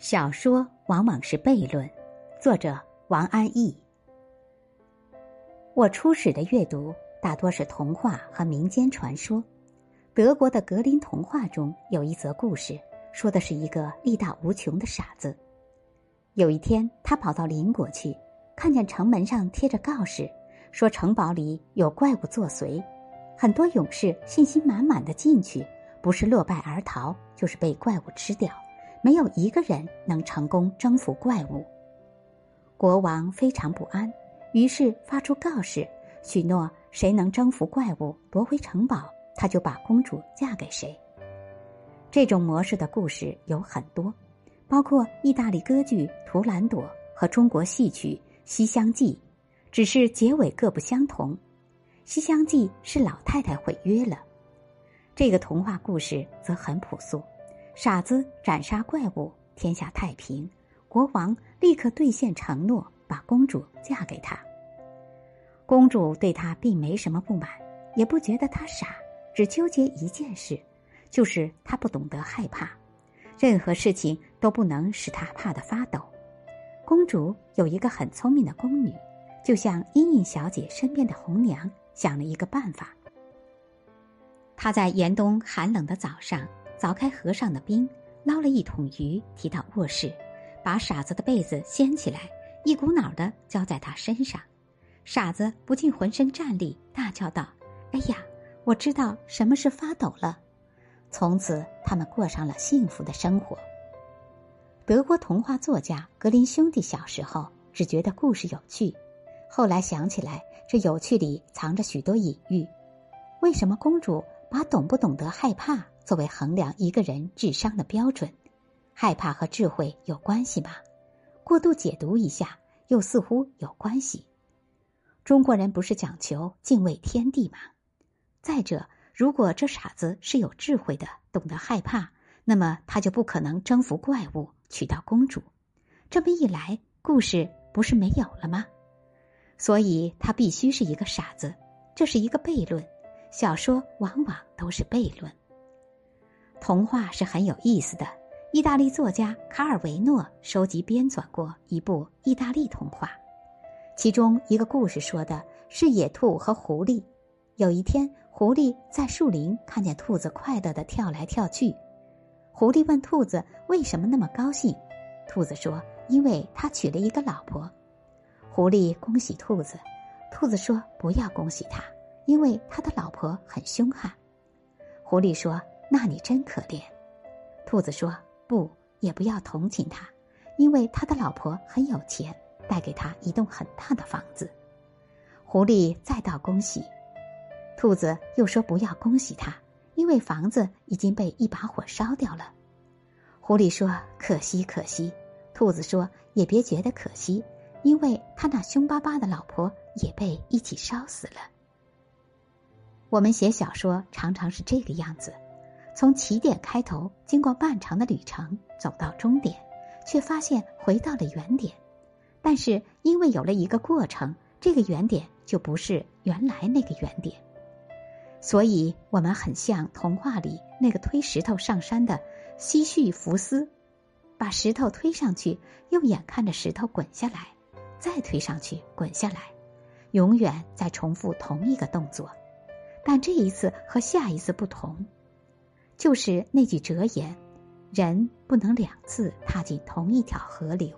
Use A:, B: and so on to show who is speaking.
A: 小说往往是悖论。作者王安忆。我初始的阅读大多是童话和民间传说。德国的格林童话中有一则故事，说的是一个力大无穷的傻子。有一天，他跑到邻国去，看见城门上贴着告示，说城堡里有怪物作祟，很多勇士信心满满的进去，不是落败而逃，就是被怪物吃掉。没有一个人能成功征服怪物。国王非常不安，于是发出告示，许诺谁能征服怪物夺回城堡，他就把公主嫁给谁。这种模式的故事有很多，包括意大利歌剧《图兰朵》和中国戏曲《西厢记》，只是结尾各不相同。《西厢记》是老太太毁约了，这个童话故事则很朴素。傻子斩杀怪物，天下太平。国王立刻兑现承诺，把公主嫁给他。公主对他并没什么不满，也不觉得他傻，只纠结一件事，就是他不懂得害怕，任何事情都不能使他怕得发抖。公主有一个很聪明的宫女，就像茵茵小姐身边的红娘，想了一个办法。她在严冬寒冷的早上。凿开河上的冰，捞了一桶鱼，提到卧室，把傻子的被子掀起来，一股脑的浇在他身上。傻子不禁浑身战栗，大叫道：“哎呀，我知道什么是发抖了。”从此，他们过上了幸福的生活。德国童话作家格林兄弟小时候只觉得故事有趣，后来想起来，这有趣里藏着许多隐喻。为什么公主把懂不懂得害怕？作为衡量一个人智商的标准，害怕和智慧有关系吗？过度解读一下，又似乎有关系。中国人不是讲求敬畏天地吗？再者，如果这傻子是有智慧的，懂得害怕，那么他就不可能征服怪物，娶到公主。这么一来，故事不是没有了吗？所以他必须是一个傻子。这是一个悖论。小说往往都是悖论。童话是很有意思的。意大利作家卡尔维诺收集编纂过一部意大利童话，其中一个故事说的是野兔和狐狸。有一天，狐狸在树林看见兔子快乐的跳来跳去，狐狸问兔子为什么那么高兴，兔子说：“因为他娶了一个老婆。”狐狸恭喜兔子，兔子说：“不要恭喜他，因为他的老婆很凶悍。”狐狸说。那你真可怜，兔子说：“不，也不要同情他，因为他的老婆很有钱，带给他一栋很大的房子。”狐狸再道恭喜，兔子又说：“不要恭喜他，因为房子已经被一把火烧掉了。”狐狸说：“可惜，可惜。”兔子说：“也别觉得可惜，因为他那凶巴巴的老婆也被一起烧死了。”我们写小说常常是这个样子。从起点开头，经过漫长的旅程，走到终点，却发现回到了原点。但是因为有了一个过程，这个原点就不是原来那个原点。所以我们很像童话里那个推石头上山的西绪福斯，把石头推上去，又眼看着石头滚下来，再推上去，滚下来，永远在重复同一个动作。但这一次和下一次不同。就是那句哲言：“人不能两次踏进同一条河流。”